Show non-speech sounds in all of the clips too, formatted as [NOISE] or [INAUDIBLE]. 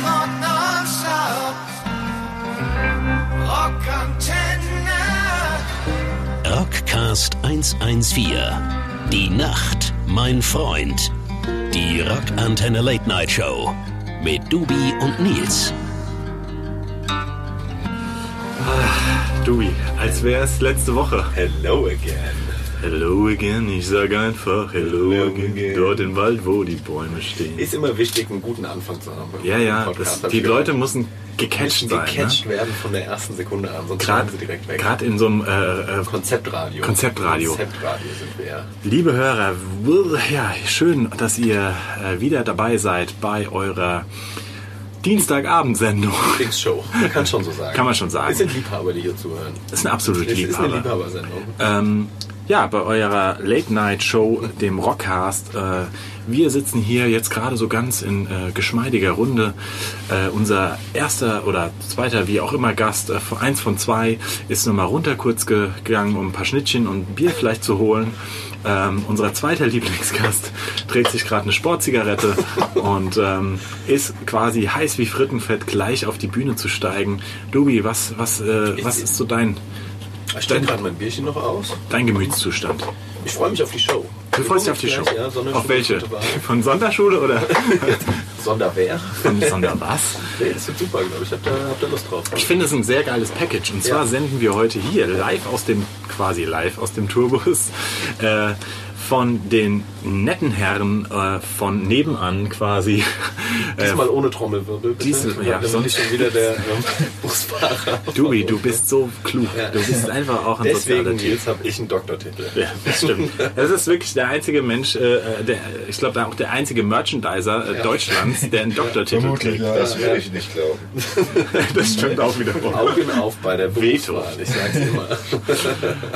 Rock. Rockantenne. Rockcast 114. Die Nacht, mein Freund. Die Rockantenne Late Night Show. Mit Dubi und Nils. Dewey, als wäre es letzte Woche. Hello again. Hello again, ich sage einfach Hello, Hello again. again. Dort im Wald, wo die Bäume stehen. Ist immer wichtig, einen guten Anfang zu haben. ja, ja, das, die Leute müssen gecatcht sein. gecatcht Ne? werden von der ersten Sekunde an, sonst schalten sie direkt weg. gerade in so einem äh, äh, Konzeptradio. Konzeptradio. Konzeptradio sind wir ja. Liebe Hörer, ja, schön, dass ihr äh, wieder dabei seid bei eurer Dienstagabendsendung. [LAUGHS] Lieblingsshow. Man kann schon so [LAUGHS] sagen. Kann man schon sagen. Es sind Liebhaber, die hier zuhören. Ist eine absolute Es ist eine Liebhaber. Liebhabersendung. Ähm, ja, bei eurer Late-Night-Show, dem Rockcast. Äh, wir sitzen hier jetzt gerade so ganz in äh, geschmeidiger Runde. Äh, unser erster oder zweiter, wie auch immer, Gast, äh, von- eins von zwei, ist nochmal runter kurz ge- gegangen, um ein paar Schnittchen und Bier vielleicht zu holen. Ähm, unser zweiter Lieblingsgast trägt sich gerade eine Sportzigarette und ähm, ist quasi heiß wie Frittenfett, gleich auf die Bühne zu steigen. Dubi, was, was, äh, was ist so dein, Ich stelle gerade mein Bierchen noch aus. dein Gemütszustand? Ich freue mich auf die Show. Du freust dich auf die Show? Ja, auf welche? Von Sonderschule oder [LAUGHS] Sonderwehr. von Sonder was? Nee, das wird super, glaube ich. Habt ihr, habt ihr Lust drauf? Ich finde es ein sehr geiles Package. Und zwar Ja. senden wir heute hier live aus dem, quasi live aus dem Tourbus, äh, von den netten Herren äh, von nebenan quasi. Äh, [LAUGHS] Diesmal ohne Trommelwirbel. bitte. Diesmal- ja, Dann bin ich schon wieder der ähm, [LAUGHS] Busfahrer. Dubi, du bist so klug. Ja. Du bist einfach auch ein sozialer Deswegen. Nils, habe ich einen Doktortitel. Ja, das stimmt. [LAUGHS] Das ist wirklich der einzige Mensch, äh, der, ich glaube auch der einzige Merchandiser äh, Deutschlands, der einen Doktortitel Vermutlich, kriegt. ja. Das will ich nicht glauben. Das stimmt auch wiederum. Augen auf bei der Veto. Berufswahl, ich sag's immer.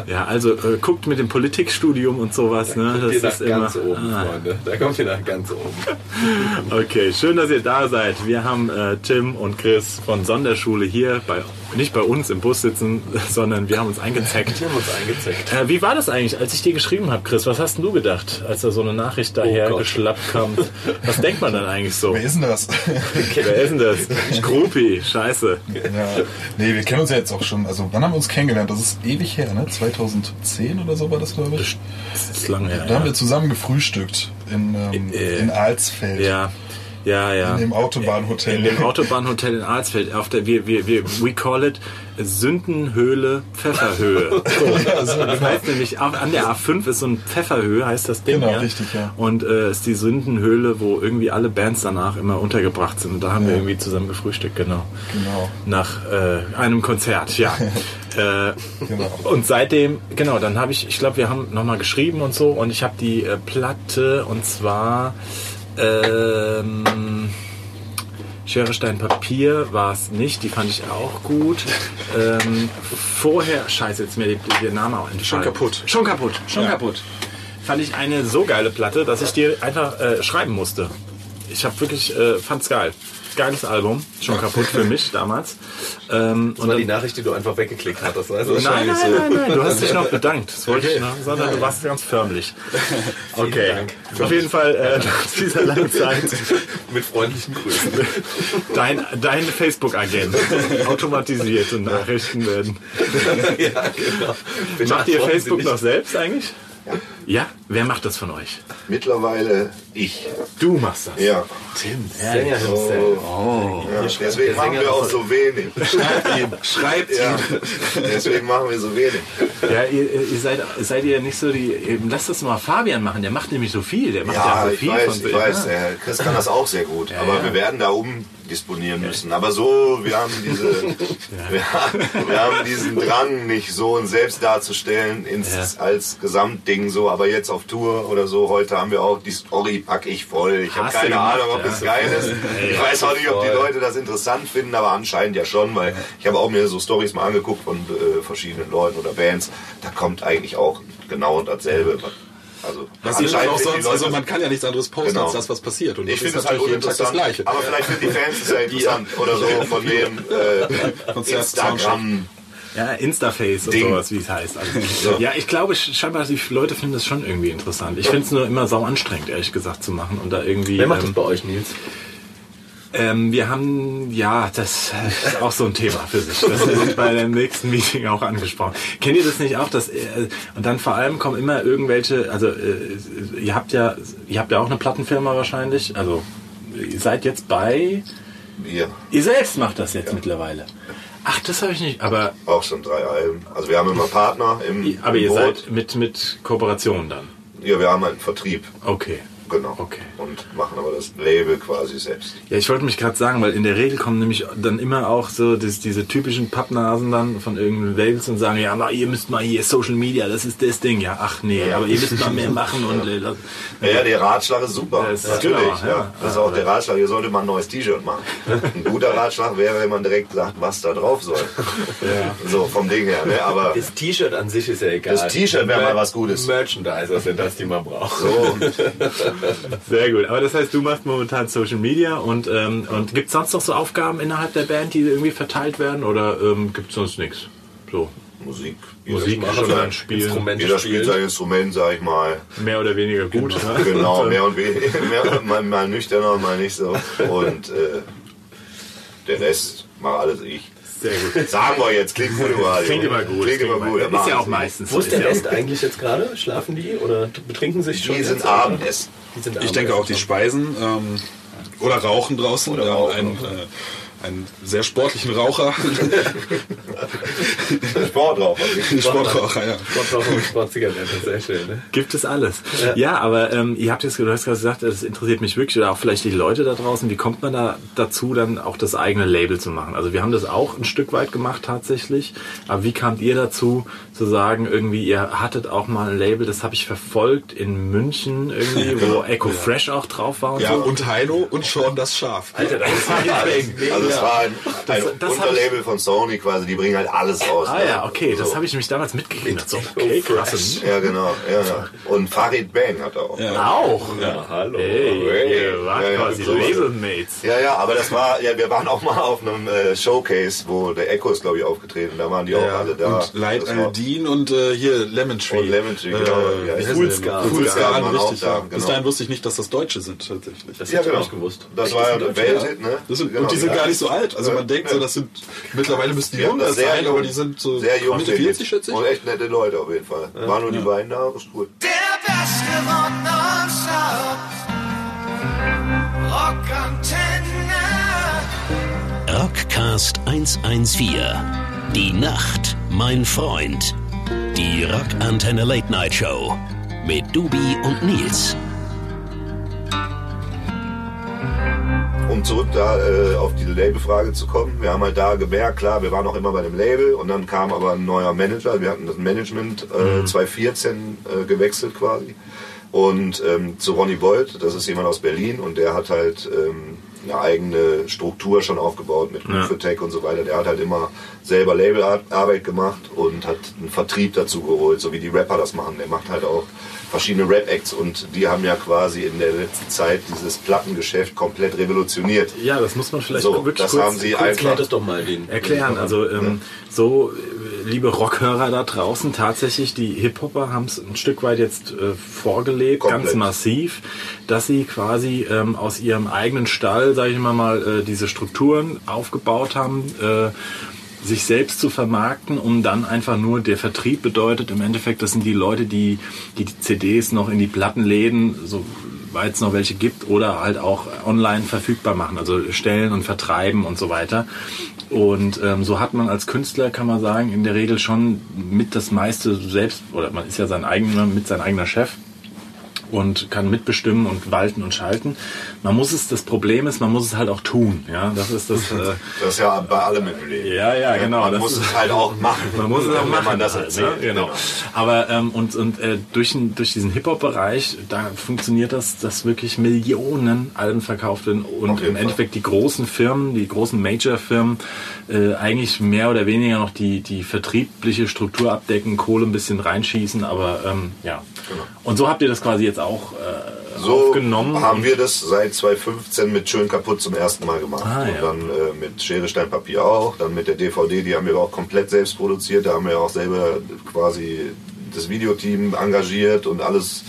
Ja, also äh, guckt mit dem Politikstudium und sowas. Ne? Kommt ihr Das nach ist immer. ganz oben, Ah, Freunde. Da kommt ihr nach ganz oben. [LAUGHS] okay, schön, dass ihr da seid. Wir haben äh, Tim und Chris von Sonderschule hier, bei, nicht bei uns im Bus sitzen, [LAUGHS] sondern wir haben uns eingezeckt. Wir haben uns eingezeckt. Äh, wie war das eigentlich, als ich dir geschrieben habe, Chris? Was hast denn du gedacht, als da so eine Nachricht daher Oh geschlappt kommt? Was denkt man dann eigentlich so? Wer ist denn das? [LAUGHS] Wer ist denn das? Groupie, scheiße. ja. Nee, wir kennen uns ja jetzt auch schon. Also, wann haben wir uns kennengelernt? Das ist ewig her, ne? 2010 oder so war das, glaube ich. Das ist lange her. Da haben Ja. wir zusammen gefrühstück in, ähm, Äh, in Alsfeld. ja, ja, ja. In dem Autobahnhotel. In dem Autobahnhotel in Alsfeld. Auf der, wir, wir, wir, we call it Sündenhöhle Pfefferhöhe. [LAUGHS] So, das heißt nämlich, an der A5 ist so ein Pfefferhöhe, heißt das Ding. Genau, ja? richtig, ja. Und äh, ist die Sündenhöhle, wo irgendwie alle Bands danach immer untergebracht sind. Und da haben wir Ja. irgendwie zusammen gefrühstückt, genau. Genau. Nach äh, einem Konzert, ja. [LAUGHS] äh, Genau. und seitdem, genau, dann habe ich, ich glaube, wir haben nochmal geschrieben und so. Und ich habe die äh, Platte und zwar ähm, Schere, Stein, Papier war es nicht, die fand ich auch gut. Ähm, vorher, scheiße, jetzt mir die- der Name auch entfallen. Schon kaputt. Schon kaputt, schon Ja. kaputt. Fand ich eine so geile Platte, dass ich dir einfach äh, schreiben musste. Ich habe wirklich, äh, fand's geil. Geiles Album, schon kaputt für mich damals. Ähm, Das war die Nachricht, die du einfach weggeklickt hattest. Also Nein, nein, so. nein, nein, du hast dich noch [LAUGHS] bedankt. Das wollte ich noch, sondern du warst ganz förmlich. Okay, Dank. auf jeden Fall äh, [LAUGHS] nach dieser langen Zeit [LAUGHS] Mit freundlichen Grüßen. dein, dein Facebook-Agent. Automatisierte Nachrichten werden. ja, genau. Macht ihr Facebook noch selbst eigentlich? Ja. Wer macht das von euch? Mittlerweile ich. Du machst das. Ja. Tim, Sänger So, himself. ja. Deswegen machen Sänger wir auch so wenig. Schreibt Ja. Deswegen machen wir so wenig. Ja, ihr, ihr seid, seid ihr nicht so die. Lasst das mal Fabian machen, der macht nämlich so viel. Der macht ja, Ja, so ich viel weiß, von ich sich. weiß. Ja. Der Chris kann das auch sehr gut. Ja, aber ja. wir werden da umdisponieren müssen. Aber so, wir haben diese, [LAUGHS] wir, wir haben diesen Drang, nicht so uns selbst darzustellen ins, als Gesamtding so. Aber jetzt auf Tour oder so, heute haben wir auch die Story pack ich voll. Ich habe keine gemacht, Ahnung, ob ja. es geil ist. Ich weiß auch nicht, ob die. Leute das interessant finden, aber anscheinend ja schon, weil ich habe auch mir so Stories mal angeguckt von äh, verschiedenen Leuten oder Bands. Da kommt eigentlich auch genau dasselbe. Also, Was ist anscheinend auch sonst, also man kann ja nichts anderes posten Genau. als das, was passiert. Und ich das finde ist es halt natürlich jeden Tag das. Gleiche. Aber vielleicht finden die Fans es [LAUGHS] ja interessant. Oder so [LAUGHS] von dem äh, Konzert- Instagram. Ja, Instaface und Ding. sowas, wie es heißt. Also, ja, ich glaube, scheinbar die Leute finden das schon irgendwie interessant. Ich finde es nur immer sau anstrengend, ehrlich gesagt, zu machen und da irgendwie. Wer macht das ähm, bei euch, Nils? Ähm, wir haben, ja, das ist auch so ein Thema für sich. Das wird bei dem nächsten Meeting auch angesprochen. Kennt ihr das nicht auch? Dass, äh, und dann vor allem kommen immer irgendwelche, also äh, ihr habt ja, ihr habt ja auch eine Plattenfirma wahrscheinlich. Also ihr seid jetzt bei, Wir ihr selbst macht das jetzt mittlerweile. Ach, das habe ich nicht. Aber, auch schon drei Alben. Also wir haben immer Partner im, aber im ihr Boot. seid mit mit Kooperation dann. Ja, wir haben einen Vertrieb. Okay. Genau. Okay. Und machen aber das Label quasi selbst. Ja, ich wollte mich gerade sagen, weil in der Regel kommen nämlich dann immer auch so das, diese typischen Pappnasen dann von irgendeinen Labels und sagen, ja, na, ihr müsst mal hier Social Media, das ist das Ding. Ja, ach nee, aber ihr müsst mal mehr machen und äh, das- Ja, ja, der Ratschlag ist super. Das ist Natürlich, klar, ja. ja. Das ist auch der Ratschlag. Ihr solltet mal ein neues T-Shirt machen. Ein guter Ratschlag wäre, wenn man direkt sagt, was da drauf soll. So, vom Ding her. Ne? Aber Das T-Shirt an sich ist ja egal. Das T-Shirt wäre mal was Gutes. Merchandiser sind das, die man braucht. so, [LAUGHS] Sehr gut. Aber das heißt, du machst momentan Social Media und, ähm, und gibt es sonst noch so Aufgaben innerhalb der Band, die irgendwie verteilt werden oder ähm, gibt es sonst nichts? So, Musik. Musik jeder, schon spielt, ein Spielen, Instrumente jeder spielt sein Instrument, sag ich mal. mehr oder weniger gut. ne? Genau, [LAUGHS] mehr und weniger. [LAUGHS] Mehr, mal, mal nüchterner, mal nicht so. Und äh, der Rest mache alles ich. Sehr gut. Sagen wir jetzt, klingt gut überall. Klingt immer gut. Klingt immer gut. Ist machen ja auch sie. meistens. Wo ist der Rest eigentlich jetzt gerade? Schlafen die oder betrinken sich schon? Die sind? Abendessen. Die sind Ich denke auch, die speisen ähm, oder rauchen draußen. Oder rauchen. einen, äh, einen sehr sportlichen Raucher. [LAUGHS] Sportraucher. Sportraucher, ja. Sportraucher und Sportzigaretten, sehr schön. Ne? Gibt es alles. Ja, aber ähm, ihr habt jetzt, du hast gerade gesagt, das interessiert mich wirklich oder auch vielleicht die Leute da draußen. Wie kommt man da dazu, dann auch das eigene Label zu machen? Also wir haben das auch ein Stück weit gemacht tatsächlich. Aber wie kamt ihr dazu, zu sagen, irgendwie ihr hattet auch mal ein Label, das habe ich verfolgt in München irgendwie, wo Echo Fresh auch drauf war und Ja, so. und Heino und Sean das Schaf. Alter, das ist [LAUGHS] halt Also es war ein, ein das Unterlabel von Sony quasi, die bringen halt alles raus. Ah ne? ja, okay, das So. habe ich nämlich damals mitgekriegt. So, okay, krass. Ja, genau. Ja, ja. Und Farid Bang hat er auch. Ja, Auch. Ja, hallo. Hey, Hey, ihr wart ja, ja, quasi. Labelmates. ja, aber das war, ja, wir waren auch mal auf einem äh, Showcase, wo der Echo ist, glaube ich, aufgetreten. Da waren die auch alle da. Und Light Das Aldin und äh, hier Lemon Tree. Und Lemon Tree, genau. Äh, Ja, ich-? Fullscar, Fullscar waren auch richtig, da, ja. genau. Bis dahin wusste ich nicht, dass das Deutsche sind, tatsächlich. Das Ja, hätte ich genau. nicht gewusst. Das Echt, war das ja Deutsche? Welthit, ne? Das sind, Genau, und die sind ja. gar nicht so alt. Also man denkt so, das sind, mittlerweile müssten die Ja, jünger das sehr sein, jung. aber die sind so Sehr jung. Mitte der 40, Hit. schätze ich. Und echt nette Leute auf jeden Fall. Waren nur die beiden da, das ist cool. Der beste Rock nonstop. Rockantenne. Rockcast 114. Die Nacht, mein Freund. Die Rockantenne Late Night Show. Mit Dubi und Nils. um zurück da äh, auf die Labelfrage zu kommen, wir haben halt da gemerkt, klar, wir waren auch immer bei dem Label und dann kam aber ein neuer Manager, wir hatten das Management äh, 2014 äh, gewechselt quasi und ähm, zu Ronny Bolt, das ist jemand aus Berlin und der hat halt ähm, eine eigene Struktur schon aufgebaut mit Ja. ja. Tech und so weiter. Der hat halt immer selber Labelarbeit gemacht und hat einen Vertrieb dazu geholt, so wie die Rapper das machen. Der macht halt auch verschiedene Rap-Acts und die haben ja quasi in der letzten Zeit dieses Plattengeschäft komplett revolutioniert. Ja, das muss man vielleicht So, wirklich das kurz, haben sie kurz einfach- das doch mal erklären. Also ähm, so, äh, liebe Rockhörer da draußen, tatsächlich, die Hip-Hopper haben es ein Stück weit jetzt äh, vorgelebt, Komplett. ganz massiv, dass sie quasi ähm, aus ihrem eigenen Stall, sage ich mal mal, äh, diese Strukturen aufgebaut haben. Äh, sich selbst zu vermarkten, um dann einfach nur der Vertrieb bedeutet im Endeffekt, das sind die Leute, die die, die CDs noch in die Plattenläden, soweit es noch welche gibt, oder halt auch online verfügbar machen, also stellen und vertreiben und so weiter. Und ähm, so hat man als Künstler, kann man sagen, in der Regel schon mit das meiste selbst, oder man ist ja sein eigener, mit sein eigener Chef und kann mitbestimmen und walten und schalten. Man muss es, das Problem ist, man muss es halt auch tun. Ja, das ist das. Äh, [LAUGHS] Das ist ja bei allem im Leben. ja, ja, genau. Man das muss ist- es halt auch machen. man muss es auch wenn machen, man das halt, erzählt. Ne? Genau. Aber ähm, und und äh, durch, den- durch diesen Hip-Hop-Bereich, da funktioniert das, dass wirklich Millionen Alben verkauft werden und im. Endeffekt die großen Firmen, die großen Major-Firmen äh, eigentlich mehr oder weniger noch die die vertriebliche Struktur abdecken, Kohle ein bisschen reinschießen, aber ähm, ja. Und so habt ihr das quasi jetzt auch äh, So aufgenommen. haben wir das seit 2015 mit Schön kaputt zum ersten Mal gemacht. Ah, und ja. dann äh, mit Schere, Stein, Papier auch. Dann mit der DVD, die haben wir auch komplett selbst produziert. Da haben wir auch selber quasi das Videoteam engagiert und alles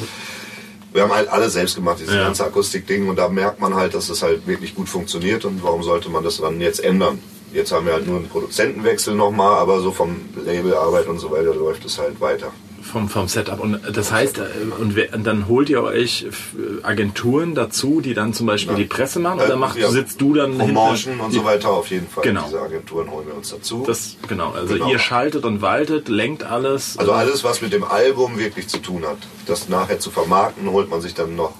Wir haben halt alles selbst gemacht, dieses Ja. ganze Akustik-Ding. Und da merkt man halt, dass es halt wirklich gut funktioniert. Und warum sollte man das dann jetzt ändern? Jetzt haben wir halt nur einen Produzentenwechsel nochmal, aber so vom Labelarbeit und so weiter läuft es halt weiter. Vom, vom Setup. Und das heißt, äh, und, wer, und dann holt ihr euch äh, Agenturen dazu, die dann zum Beispiel die Presse machen, oder Äh, macht, ja. sitzt du dann Promotion und so weiter auf jeden Fall. Genau. Diese Agenturen holen wir uns dazu. Das, genau, also Genau. ihr schaltet und waltet, lenkt alles. Also alles, was mit dem Album wirklich zu tun hat. Das nachher zu vermarkten, holt man sich dann noch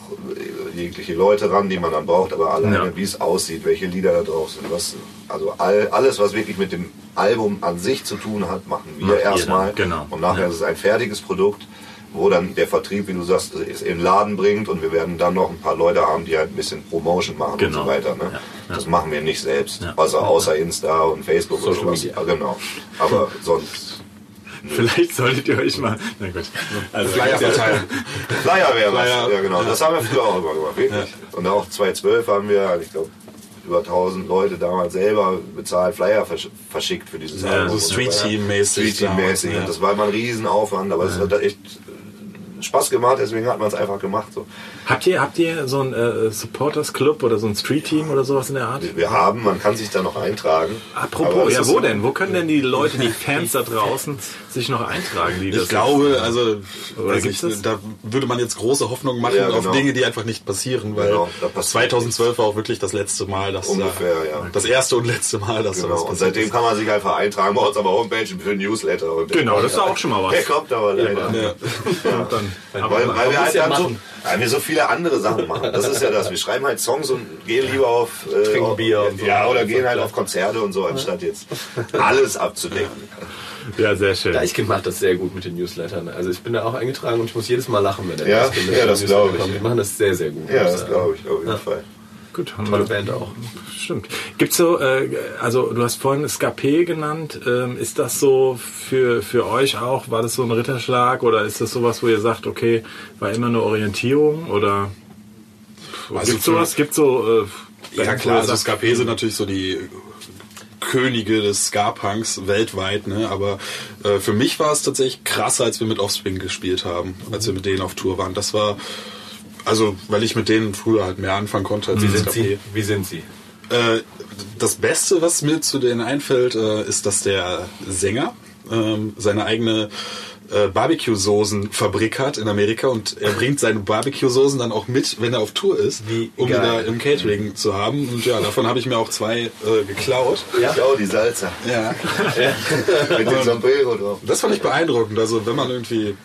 jegliche Leute ran, die man dann braucht, aber alleine, Ja. wie es aussieht, welche Lieder da drauf sind, was, also all, alles, was wirklich mit dem Album an sich zu tun hat, machen wir Macht erstmal. genau. Und nachher Ja. ist es ein fertiges Produkt, wo dann der Vertrieb, wie du sagst, es in den Laden bringt und wir werden dann noch ein paar Leute haben, die halt ein bisschen Promotion machen Genau. und so weiter. Ne? Ja. Das machen wir nicht selbst. Also außer Insta und Facebook Social und sowas. Media. Genau. Aber sonst. [LAUGHS] Vielleicht solltet ihr euch mal. Na gut. Also, Flyer verteilen. Flyer wäre was. Flyer. Ja, genau. Das haben wir früher auch immer gemacht, wirklich. Und auch 2012 haben wir, ich glaube, über 1000 Leute damals selber bezahlt, Flyer versch verschickt für dieses Ja, Album. so Street. Team mäßig Street Team mäßig. Und das war immer ein Riesenaufwand, aber es hat echt Spaß gemacht, deswegen hat man es einfach gemacht. So. Habt ihr, habt ihr so ein äh, Supporters Club oder so ein Street Team oder sowas in der Art? Wir haben, man kann sich da noch eintragen. Apropos, ja, wo so- denn? Wo können denn die Leute, die [LAUGHS] Fans da draußen, sich noch eintragen? Die das Ich glaube, also nicht, das? da würde man jetzt große Hoffnung machen Ja, auf genau. Dinge, die einfach nicht passieren, weil Genau, da passiert 2012 war auch wirklich das letzte Mal, dass Ungefähr, da, ja. das erste und letzte Mal, dass Genau. sowas Und passiert seitdem ist. kann man sich einfach eintragen bei uns auf der Homepage für ein Newsletter. Und Genau, das ist auch schon mal was. Der kommt aber leider. Ja. Und [LAUGHS] dann, weil, weil wir muss halt ja dann so, machen. weil wir so viele andere Sachen machen. Das ist ja das. Wir schreiben halt Songs und gehen lieber auf äh, Trinken auf- Bier und so. Ja, oder gehen halt auf Konzerte und so, anstatt jetzt alles abzudecken. ja, sehr schön. Deichkind macht das sehr gut mit den Newslettern. Also ich bin da auch eingetragen und ich muss jedes Mal lachen, wenn der Ja? Ja, das Newsletter glaub ich. Die machen das sehr, sehr gut. Ja, das glaube ich auf jeden Fall. Gut, haben Tolle Band auch. Stimmt. Gibt's so, äh, also du hast vorhin Skapé genannt. Ähm, ist das so für, für euch auch? War das so ein Ritterschlag oder ist das sowas, wo ihr sagt, okay, war immer eine Orientierung oder Also gibt's für- sowas? Gibt so äh, Ja klar, also Skapé sind natürlich so die Könige des Ska-Punks weltweit, ne? aber äh, für mich war es tatsächlich krasser, als wir mit Offspring gespielt haben, als wir mit denen auf Tour waren. Das war, also weil ich mit denen früher halt mehr anfangen konnte als Wie sind. Sie? Wie sind Sie? Äh, das Beste, was mir zu denen einfällt, äh, ist, dass der Sänger ähm, seine eigene äh, Barbecue-Soßen-Fabrik hat in Amerika und er bringt seine Barbecue-Soßen dann auch mit, wenn er auf Tour ist, Wie um die da im Catering zu haben. Und ja, davon habe ich mir auch zwei äh, geklaut. Ja, oh, die Salsa. Ja. [LAUGHS] Mit dem Sombrero drauf. Das fand ich beeindruckend. Also wenn man irgendwie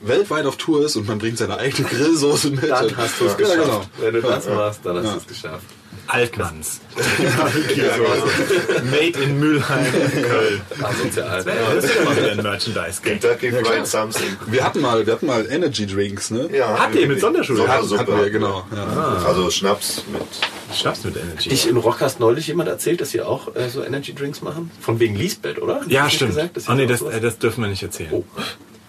weltweit auf Tour ist und man bringt seine eigene Grillsoße mit. Dann hast du es ja, geschafft. genau. Wenn du das machst, dann hast du es geschafft. Altmanns. [LAUGHS] Made in Mülheim, Köln. Asozial. Das ist immer wieder ein Merchandise. Kentucky Fried Something. Wir hatten mal, wir hatten mal Energy Drinks, ne? Ja, Habt ihr mit Sonderschule? Sondersuppe. Hatten wir, genau. Ja. Also Schnaps mit. Schnaps mit Energy. Ich in Rock hast neulich jemand erzählt, dass ihr auch äh, so Energy Drinks machen? Von wegen Lisbeth, oder? ja, stimmt. Gesagt, oh nee, das, äh, das dürfen wir nicht erzählen. Oh,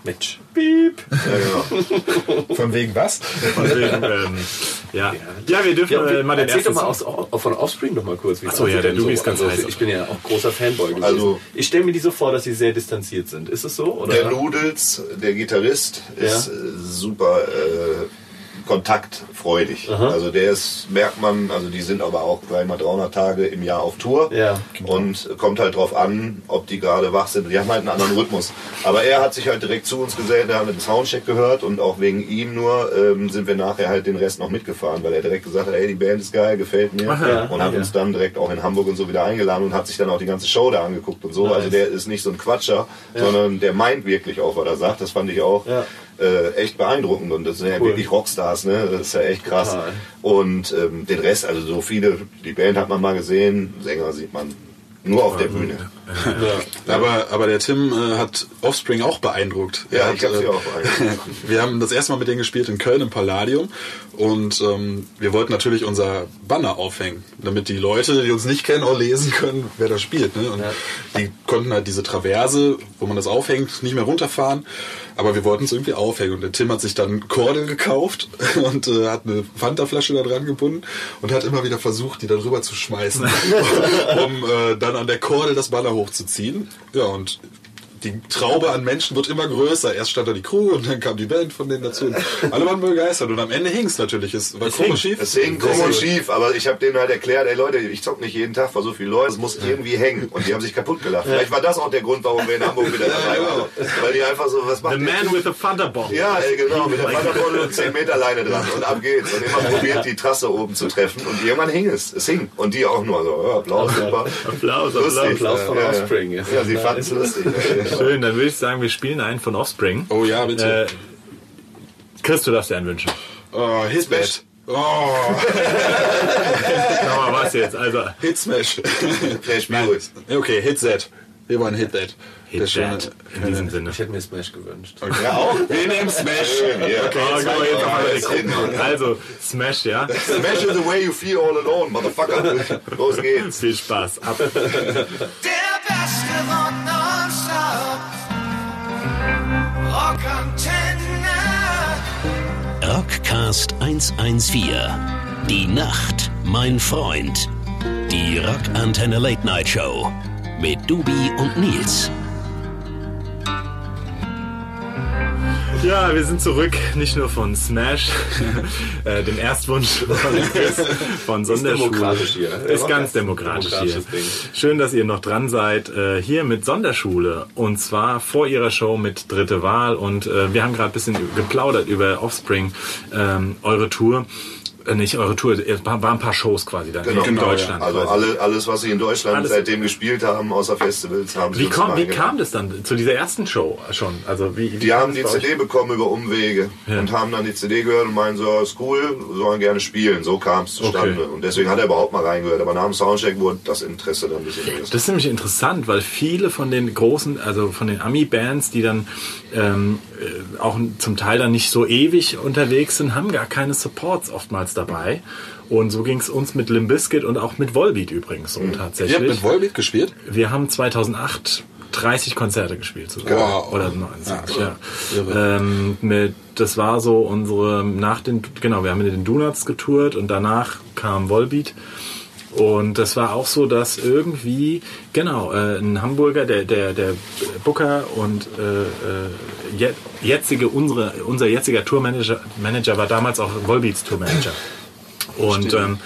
Mensch. Piep. Ja, genau. [LAUGHS] Von wegen was? Von wegen, ähm, ja. ja, wir dürfen Ja, äh, mal den erzähl ersten doch mal aus, von Offspring noch mal kurz. Wie Ach so, waren ja, der Dubi ist ganz also, heiß Ich bin ja auch großer Fanboy gewesen. Also- ich stelle mir die so vor, dass sie sehr distanziert sind. Ist es so? Oder? Der Noodles, der Gitarrist, ist Ja. äh, super äh, kontaktfreudig. Also der ist, merkt man, also die sind aber auch dreimal 300 Tage im Jahr auf Tour. Ja. Und kommt halt drauf an, ob die gerade wach sind. Die haben halt einen anderen Rhythmus. Aber er hat sich halt direkt zu uns gesellt, er hat den Soundcheck gehört und auch wegen ihm nur ähm, sind wir nachher halt den Rest noch mitgefahren, weil er direkt gesagt hat, ey, die Band ist geil, gefällt mir. ja. und hat Ja. uns dann direkt auch in Hamburg und so wieder eingeladen und hat sich dann auch die ganze Show da angeguckt und so. Nice. Also der ist nicht so ein Quatscher, sondern der meint wirklich auch, was er sagt. Das fand ich auch Ja. Äh, echt beeindruckend. Und das sind ja Cool. wirklich Rockstars, ne? Das ist ja echt krass. Total. Und ähm, den Rest, also so viele, die Band hat man mal gesehen, Sänger sieht man nur auf der Bühne. Aber, aber der Tim äh, hat Offspring auch beeindruckt. Er Ja, hat, ich habe sie äh, auch beeindruckt. [LAUGHS] Wir haben das erste Mal mit denen gespielt in Köln im Palladium und ähm, wir wollten natürlich unser Banner aufhängen, damit die Leute, die uns nicht kennen, auch lesen können, wer da spielt. Ne? Und Ja. die konnten halt diese Traverse, wo man das aufhängt, nicht mehr runterfahren. Aber wir wollten es irgendwie aufhängen. Und der Tim hat sich dann Kordel gekauft [LAUGHS] und äh, hat eine Fanta-Flasche da dran gebunden und hat immer wieder versucht, die da drüber zu schmeißen, [LAUGHS] um äh, dann an der Kordel das Banner hochzuziehen. Ja, und die Traube an Menschen wird immer größer. Erst stand da die Crew und dann kam die Band von denen dazu. Und alle waren begeistert und am Ende hing es natürlich. Es war komisch schief. Es hing komisch schief, aber ich habe denen halt erklärt, ey Leute, ich zock nicht jeden Tag vor so vielen Leuten, es muss irgendwie hängen. Und die haben sich kaputt gelacht. Vielleicht war das auch der Grund, warum wir in Hamburg wieder dabei waren. Weil die einfach so, was macht The man with the Thunderbolt. Ja, ey, genau, mit der Wandervolle und 10 Meter Leine dran und ab geht's. Und immer probiert, die Trasse oben zu treffen und irgendwann hing es. Es hing. Und die auch nur so, ja, Applaus, super. Applaus, Lustig. Applaus von Ja, ja. Offspring. Ja, sie fanden es lustig. [LAUGHS] Schön, dann würde ich sagen, wir spielen einen von Offspring. Oh ja, bitte. Äh, Chris, du darfst dir einen wünschen. oh, Hit Smash. Oh, [LAUGHS] Nochmal was jetzt? Also, Hit Smash. Music. Okay, Hit That. Wir wollen Hit That. Hit schöne- that. In diesem Sinne. Ich hätte mir Smash gewünscht. Ja, auch. Wir nehmen Smash. Ja, Oh, guck mal, jetzt hin. gucken. Also, Smash, ja? Smash is the way you feel all alone, motherfucker. Los geht's. Viel Spaß. Ab. Der beste Rock Rockantenne. Rockcast 114. Die Nacht, mein Freund. Die Rockantenne Late Night Show. Mit Dubi und Nils. Ja, wir sind zurück, nicht nur von Smash, [LAUGHS] äh, dem Erstwunsch von von Sonderschule. demokratisch hier. Ist ganz demokratisch hier. Schön, dass ihr noch dran seid, äh, hier mit Sonderschule. Und zwar vor ihrer Show mit Dritte Wahl. Und äh, wir haben gerade ein bisschen geplaudert über Offspring, ähm, eure Tour. Äh, nicht eure Tour, es waren ein paar Shows quasi dann Genau, in genau, Deutschland. Also quasi. alle, alles, was sie in Deutschland Alles- seitdem gespielt haben, außer Festivals, haben sie wie, kam, mal wie kam das dann zu dieser ersten Show schon? Also wie, wie Die haben die? CD bekommen über Umwege Ja. und haben dann die CD gehört und meinen so, ist cool, sollen gerne spielen. So kam es zustande. Okay. Und deswegen hat er überhaupt mal reingehört. Aber nach dem Soundcheck wurde das Interesse dann ein bisschen größer. Das ist nämlich interessant, weil viele von den großen, also von den Ami-Bands, die dann ähm, äh, auch zum Teil dann nicht so ewig unterwegs sind, haben gar keine Supports oftmals dabei. Und so ging es uns mit Limp Bizkit und auch mit Volbeat übrigens so Ihr habt tatsächlich. mit Volbeat gespielt? Wir haben 2008 30 Konzerte gespielt sogar. Wow. Oder 29, Ja, ja. Ähm, mit, das war so unsere, nach den, genau, wir haben mit den Donuts getourt und danach kam Volbeat. Und das war auch so, dass irgendwie, genau, äh, ein Hamburger, der, der, der Booker und äh, äh, je- jetzige, unsere, unser jetziger Tourmanager Manager war damals auch Volbeats Tourmanager. Und ähm,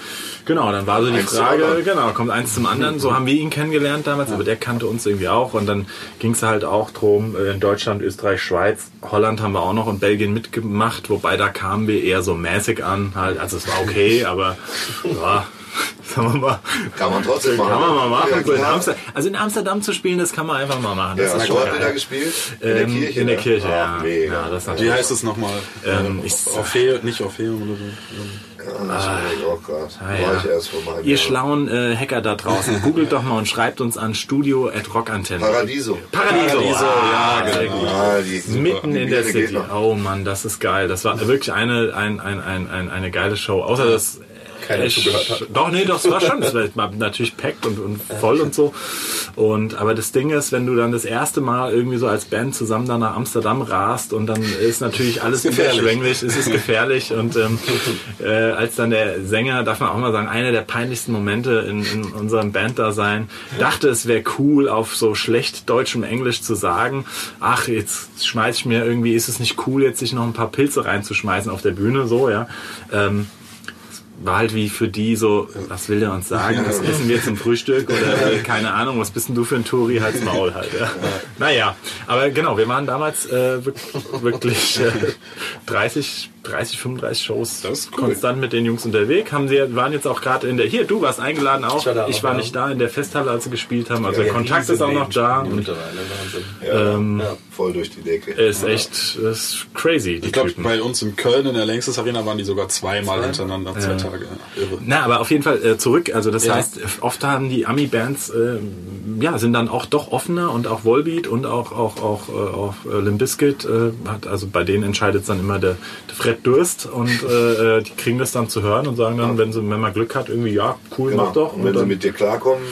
genau, dann war so die Frage, genau, kommt eins zum anderen. So haben wir ihn kennengelernt damals, aber der kannte uns irgendwie auch. Und dann ging es halt auch drum, äh, in Deutschland, Österreich, Schweiz, Holland haben wir auch noch und Belgien mitgemacht, wobei da kamen wir eher so mäßig an. Halt. Also es war okay, aber ja, [LAUGHS] sagen wir mal. Kann man trotzdem machen. Kann man mal machen. Ja, so in. Amsterdam, also in Amsterdam zu spielen, das kann man einfach mal machen. Das Ja, ist schon habt ihr da gespielt? In Ähm, der Kirche? in der ne? Kirche, Ach, ja. Mega. Ja, das Wie heißt es nochmal? Ähm, ich- Orpheum, nicht Orpheum oder so. Ja, das war ich auch gerade. Ah, ja. ich erst Ihr schlauen äh, Hacker da draußen, [LAUGHS] googelt doch mal und schreibt uns an studio at rockantenne. Paradiso. Paradiso, Paradiso, ah, ja, sehr genau. gut. Ah. Mitten in der City. Oh Mann, das ist geil. Das war wirklich eine, ein, ein, ein, ein, eine geile Show. Außer dass Keiner es- zugehört hat. Doch, nee, doch, es war schon. Es war natürlich packt und, und voll und so. Und, aber das Ding ist, wenn du dann das erste Mal irgendwie so als Band zusammen dann nach Amsterdam rast und dann ist natürlich alles gefährlich. überschwänglich, es ist gefährlich und ähm, [LAUGHS] äh, als dann der Sänger, darf man auch mal sagen, einer der peinlichsten Momente in, in unserem Banddasein, dachte, es wäre cool, auf so schlecht deutschem Englisch zu sagen, ach, jetzt schmeiß ich mir irgendwie, ist es nicht cool, jetzt sich noch ein paar Pilze reinzuschmeißen auf der Bühne, so, ja. Ähm, war halt wie für die so, was will der uns sagen? Was essen wir zum Frühstück? Oder keine Ahnung, was bist denn du für ein Touri? Halt's Maul halt. Ja. Naja, aber genau, wir waren damals äh, wirk- wirklich äh, 30, 30, 35 Shows cool. konstant mit den Jungs unterwegs. Haben sie, waren jetzt auch gerade in der, hier, du warst eingeladen auch. Ich war ich auch, war ja. nicht da in der Festhalle, als sie gespielt haben. Also der Kontakt ist auch noch da. Und Wahnsinn. Ja, voll durch die Decke. ist echt ist crazy, die Ich glaube, bei uns in Köln in der Längstes Arena waren die sogar zweimal hintereinander, zwei Tage. Ja, Irre. Na, aber auf jeden Fall äh, zurück. Also das Ja. heißt, oft haben die Ami-Bands, äh, ja, sind dann auch doch offener und auch Volbeat und auch auch auch, äh, auch äh, Limp Bizkit äh, hat, also bei denen entscheidet dann immer der, der Fred Durst und äh, äh, die kriegen das dann zu hören und sagen dann, wenn sie wenn man Glück hat, irgendwie ja, cool, Genau. mach doch. Und wenn sie dann, mit dir klarkommen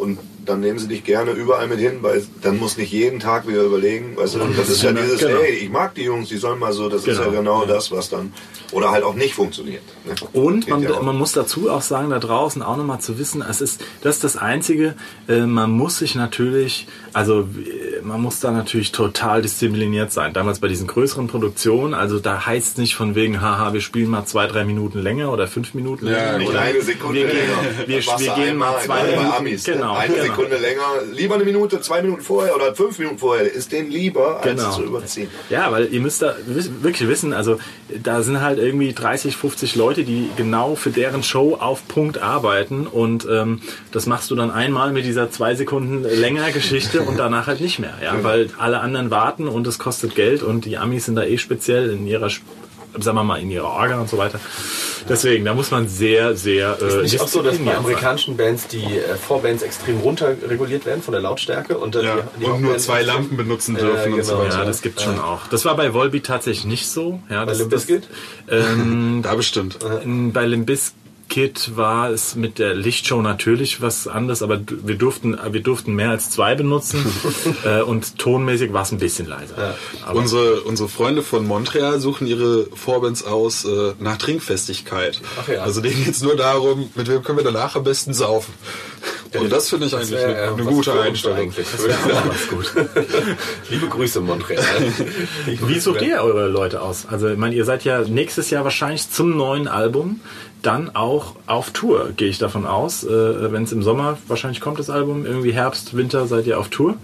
und dann nehmen sie dich gerne überall mit hin, weil dann muss nicht jeden Tag wieder überlegen. Weißt du, das ist ja dieses, Genau. hey, ich mag die Jungs, die sollen mal so, das ist ja Genau. genau das, was dann, oder halt auch nicht funktioniert. Ne? Und man, ja man muss dazu auch sagen, da draußen auch nochmal zu wissen, es ist, das ist das Einzige, äh, man muss sich natürlich, also äh, man muss da natürlich total diszipliniert sein. Damals bei diesen größeren Produktionen, also da heißt es nicht von wegen, haha, wir spielen mal zwei, drei Minuten länger oder fünf Minuten Ja, länger. Nicht oder eine Sekunde wir gehen, länger. wir, wir gehen mal zwei Minuten. Amis, ne? genau, eine genau. Sekunde länger, lieber eine Minute, zwei Minuten vorher oder fünf Minuten vorher, ist denen lieber, als Genau. es zu überziehen. Ja, weil ihr müsst da wirklich wissen, also da sind halt irgendwie 30, 50 Leute, die genau für deren Show auf Punkt arbeiten und ähm, das machst du dann einmal mit dieser zwei Sekunden länger Geschichte und danach halt nicht mehr, ja, weil alle anderen warten und es kostet Geld und die Amis sind da eh speziell in ihrer, sagen wir mal, in ihrer Orga und so weiter. Deswegen, da muss man sehr, sehr äh, Nicht auch so, dass bei amerikanischen Bands die äh, Vorbands extrem runterreguliert werden von der Lautstärke und dann Ja, die, die und nur zwei Lampen benutzen Ja, dürfen und so genau. weiter. Ja, das gibt's schon auch. Das war bei Volbeat tatsächlich nicht so. Ja, Bei das, Bizkit? ähm, [LAUGHS] Da bestimmt. In- Bei Limbiskit war es mit der Lichtshow natürlich was anderes, aber wir durften, wir durften mehr als zwei benutzen [LAUGHS] äh, und tonmäßig war es ein bisschen leiser. Aber Unsere, unsere Freunde von Montreal suchen ihre Vorbands aus äh, nach Trinkfestigkeit. Ja. Also denen geht's nur darum, mit wem können wir danach am besten saufen. Und das finde ich eigentlich wär, eine, äh, eine was gute Einstellung. gut. [LAUGHS] Liebe Grüße, Montreal. [LAUGHS] Wie sucht ihr eure Leute aus? Also, ich meine, ihr seid ja nächstes Jahr wahrscheinlich zum neuen Album dann auch auf Tour, gehe ich davon aus. Äh, Wenn es im Sommer wahrscheinlich kommt, das Album, irgendwie Herbst, Winter seid ihr auf Tour.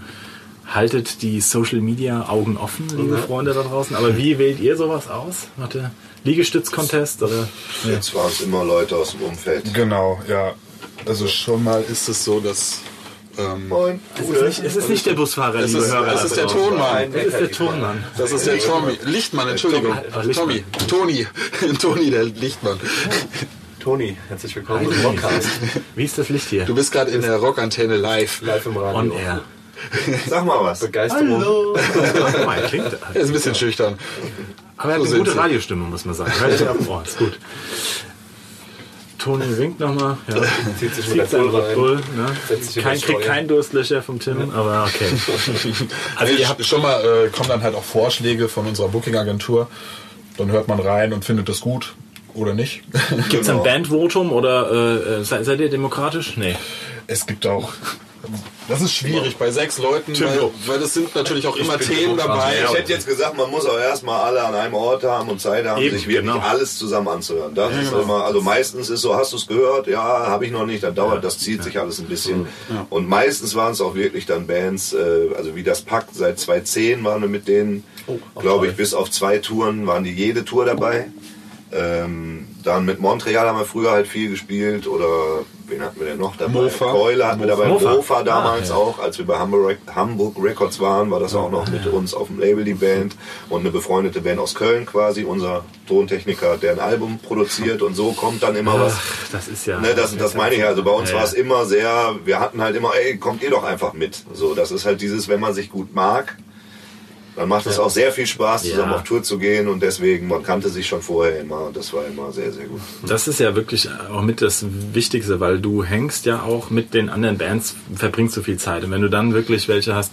Haltet die Social Media Augen offen, liebe Freunde da draußen. Aber wie wählt ihr sowas aus? Macht ihr Liegestütz-Contest oder? Jetzt waren es immer Leute aus dem Umfeld. Genau, ja. Also schon mal ist es so, dass ähm, Moin. Es ist nicht, es ist nicht der Busfahrer, es liebe ist, Hörer. es ist der draußen. Tonmann. Es ist der Tonmann. Das ist der Tommy. Lichtmann, Entschuldigung. Tommy. Toni. [LAUGHS] Toni, der Lichtmann. Toni, herzlich willkommen im Podcast. Wie ist das Licht hier? Du bist gerade in der Rockantenne live. Live im Radio. On air. Sag mal was. Begeisterung. Guck mal, klingt. Er ist ein bisschen schüchtern. Aber er hat So eine gute sie. Radiostimme, muss man sagen. Dem [LAUGHS] Ohr, ist gut. Toni winkt nochmal. Ja. [LAUGHS] Zieht sich mit der Red. Bull. Ne? in Kein, kriegt kein Durstlöcher vom Tim, aber okay. [LAUGHS] Also ihr habt schon mal äh, kommen dann halt auch Vorschläge von unserer Booking-Agentur. Dann hört man rein und findet das gut oder nicht. Gibt's ein [LAUGHS] Genau. Bandvotum oder äh, äh, seid, seid ihr demokratisch? Nee. Es gibt auch. Das ist schwierig bei sechs Leuten, weil, weil es sind natürlich auch immer Themen dabei. Ich hätte jetzt gesagt, man muss auch erstmal alle an einem Ort haben und Zeit haben, Eben, sich wirklich genau. alles zusammen anzuhören. Das ist immer, also meistens ist so, hast du es gehört? Ja, habe ich noch nicht, dann dauert, das zieht sich alles ein bisschen. Und meistens waren es auch wirklich dann Bands, äh, also wie das Pakt, seit 2010 waren wir mit denen, glaube ich, bis auf zwei Touren waren die jede Tour dabei. Ähm, dann mit Montreal haben wir früher halt viel gespielt oder wen hatten wir denn noch dabei? Mofa. Keule hatten wir dabei, Mofa. Mofa, damals auch, als wir bei Hamburg, Hamburg Records waren, war das auch noch mit uns auf dem Label die Band und eine befreundete Band aus Köln quasi, unser Tontechniker, der ein Album produziert und so kommt dann immer was. Ach, das ist ja. Ne, das, das meine ich, also bei uns Ja, war es ja. immer sehr, wir hatten halt immer, ey, kommt ihr doch einfach mit. So, das ist halt dieses, wenn man sich gut mag, dann macht es auch sehr viel Spaß, zusammen auf Tour zu gehen und deswegen, man kannte sich schon vorher immer und das war immer sehr, sehr gut. Das ist ja wirklich auch mit das Wichtigste, weil du hängst ja auch mit den anderen Bands, verbringst so viel Zeit. Und wenn du dann wirklich welche hast,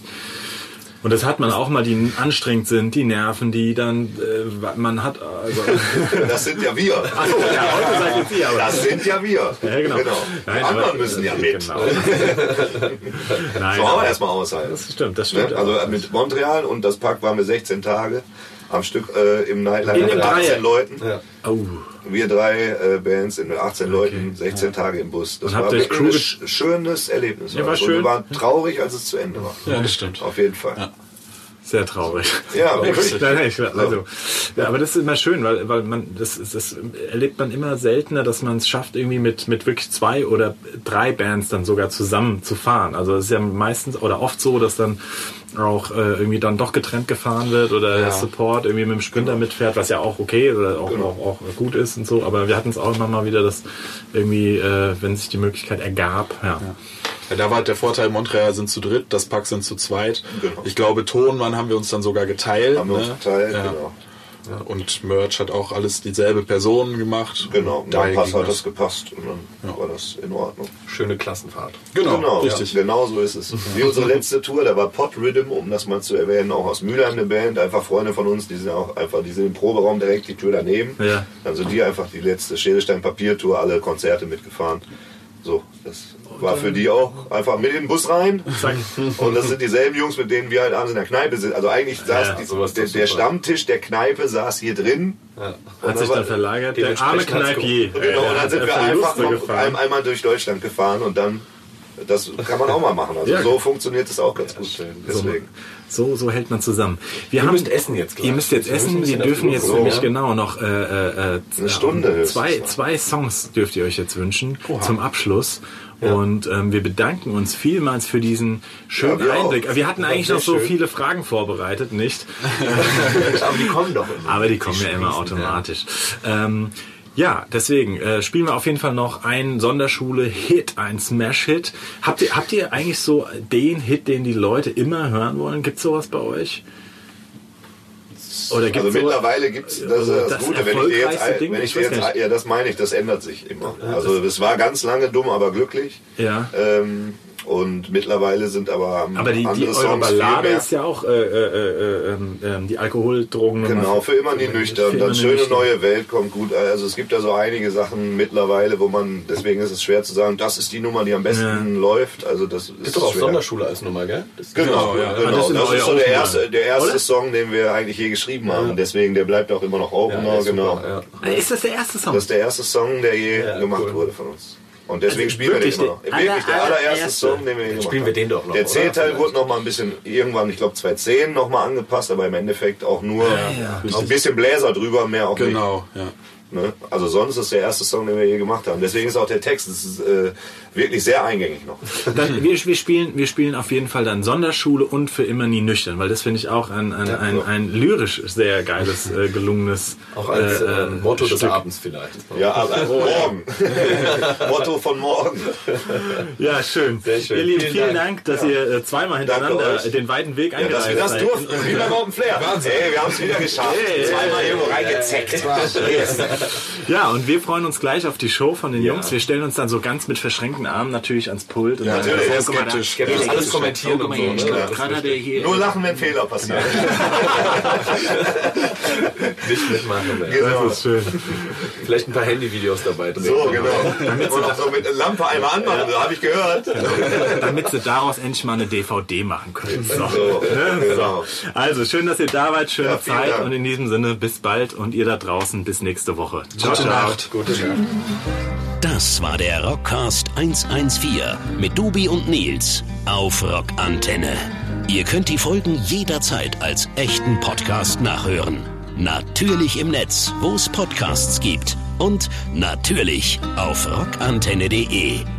und das hat man auch mal, die anstrengend sind, die nerven, die dann, äh, man hat, also, [LAUGHS] Das sind ja wir. ja, heute seid jetzt ihr, aber. Das sind ja wir. Ja, genau. Die Nein, anderen aber- müssen ja mit. Genau. [LAUGHS] Nein, So haben wir erstmal aushalten. das stimmt, das stimmt. Ne? Also auch. mit Montreal und das Pack waren wir 16 Tage am Stück äh, im Nightlife mit 18 Dreieck. Leuten. Ja. oh, Wir drei äh, Bands mit 18 Leuten, 16 Tage im Bus. Das Und war ein schönes Erlebnis. Ja, war Und schön. wir waren traurig, als es zu Ende war. Ja, das stimmt. Auf jeden Fall. Sehr traurig. Ja, [LAUGHS] wirklich. Nein, nein, ich, also, ja, aber das ist immer schön, weil, weil man das, das erlebt man immer seltener, dass man es schafft, irgendwie mit, mit wirklich zwei oder drei Bands dann sogar zusammen zu fahren. Also es ist ja meistens oder oft so, dass dann auch äh, irgendwie dann doch getrennt gefahren wird oder der Support irgendwie mit dem Sprinter mitfährt, was ja auch okay oder auch, Genau. auch, auch gut ist und so. Aber wir hatten es auch immer mal wieder, dass irgendwie, äh, wenn sich die Möglichkeit ergab, ja. Ja, da war halt der Vorteil, Montreal sind zu dritt, das Pack sind zu zweit. Genau. Ich glaube, Tonmann haben wir uns dann sogar geteilt. Haben wir uns ne? geteilt, ja. genau. Und Merch hat auch alles dieselbe Person gemacht. Genau, und dann passt, hat das gepasst und dann war das in Ordnung. Schöne Klassenfahrt. Genau, Genau, richtig. Ja, genau so ist es. Wie unsere letzte Tour, da war Pot Rhythm, um das mal zu erwähnen, auch aus Mülheim eine Band, einfach Freunde von uns, die sind auch einfach, die sind im Proberaum direkt die Tür daneben. Ja. Dann sind die einfach die letzte Schere, Papier Tour, alle Konzerte mitgefahren. So, das war für die auch einfach mit in den Bus rein. Und das sind dieselben Jungs, mit denen wir halt abends in der Kneipe sind. Also eigentlich saß Ja, die, der, der. Stammtisch der Kneipe saß hier drin. Hat sich dann verlagert. Der arme Kneipier. Genau, und dann sind wir einfach noch einmal durch Deutschland gefahren und dann, das kann man auch mal machen. Also Ja. so funktioniert es auch ganz gut. Deswegen. So, so hält man zusammen. Wir Ihr müsst essen jetzt gleich. Ihr müsst jetzt Wir essen. Wir dürfen jetzt gucken, nämlich ja. genau noch äh, äh, äh, Eine Stunde Zwei, noch. zwei Songs dürft ihr euch jetzt wünschen zum Abschluss. Und ähm, wir bedanken uns vielmals für diesen schönen Ja, wir auch. Einblick. Wir hatten eigentlich sehr noch so schön. viele Fragen vorbereitet, nicht? [LAUGHS] Aber die kommen doch immer. Aber die kommen ja immer automatisch. Ähm, ja, deswegen äh, spielen wir auf jeden Fall noch einen Sonderschule-Hit, einen Smash-Hit. Habt ihr, habt ihr eigentlich so den Hit, den die Leute immer hören wollen? Gibt's sowas bei euch? Oder gibt's Also so, mittlerweile gibt es, das also das, das Gute, wenn ich dir jetzt, Ding? wenn ich dir jetzt, ja, das meine ich, das ändert sich immer. Also das war ganz lange dumm, aber glücklich. Ja. Ähm, und mittlerweile sind aber, Aber die, die andere eure Songs viel Ballade ist ja auch äh, äh, äh, ähm, ähm, die Alkoholdrogen. Genau, für immer nie nüchtern. Dann schöne nüchtern. neue Welt kommt gut. Also es gibt da so einige Sachen mittlerweile, wo man, deswegen ist es schwer zu sagen, das ist die Nummer, die am besten läuft. Also das ist Ist doch auch schwer. Sonderschule als Nummer, gell? Das Genau, Genau, ja. Ah, genau. das Das, ist so der erste, der erste Oder? Song, den wir eigentlich je geschrieben haben. Deswegen, der bleibt auch immer noch Opener, Ja, ist genau. super, ja. Ist das der erste Song? Das ist der erste Song, der je Ja, gemacht cool. wurde von uns. Und deswegen Also spielen wir den immer noch. der Wirklich der aller- allererste. Song, den wir gemacht spielen wir den doch noch, Der? C-Teil wurde noch mal ein bisschen irgendwann, ich glaube 2010 noch mal angepasst, aber im Endeffekt auch nur ja. ein bisschen Bläser drüber, mehr auch Genau, ja. Ne? Also sonst ist es der erste Song, den wir je gemacht haben. Deswegen ist auch der Text ist, äh, wirklich sehr eingängig noch. Dann, wir, wir, spielen, wir spielen auf jeden Fall dann Sonderschule und für immer nie nüchtern, weil das finde ich auch ein, ein, ein, ein lyrisch sehr geiles, äh, gelungenes Auch als äh, äh, Motto des Stück. Abends vielleicht. Ja, aber morgen. [LAUGHS] Motto von morgen. Ja, schön. Sehr schön. Ihr Lieben, Vielen vielen, Dank. Dank, dass ihr äh, zweimal hintereinander den weiten Weg Ja, dass angereist wir das durften. Wie Open Flair. Hey, wir haben es wieder geschafft. Zweimal irgendwo reingezeckt. Yes. [LAUGHS] Ja, und wir freuen uns gleich auf die Show von den Jungs. Wir stellen uns dann so ganz mit verschränkten Armen natürlich ans Pult. Und natürlich. sagen, da, Ja, Felix alles kommentieren schon- und so, hier, ne? Gerade hat der hier. Nur lachen, wenn Fehler passieren. Nicht mitmachen. ey. Genau. Das ist schön. Vielleicht ein paar Handyvideos dabei drin. So, genau. Und auch so mit der Lampe einmal anmachen, so habe ich gehört. Damit sie daraus endlich mal eine DVD machen können. So. So, [LAUGHS] genau. Also, schön, dass ihr da wart. Schöne Ja, Zeit. Und in diesem Sinne, bis bald. Und ihr da draußen, bis nächste Woche. Ciao, Gute ciao. Nacht. Gute Nacht. Das war der Rockcast 114 mit Dubi und Nils auf Rockantenne. Ihr könnt die Folgen jederzeit als echten Podcast nachhören. Natürlich im Netz, wo es Podcasts gibt. Und natürlich auf rockantenne.de.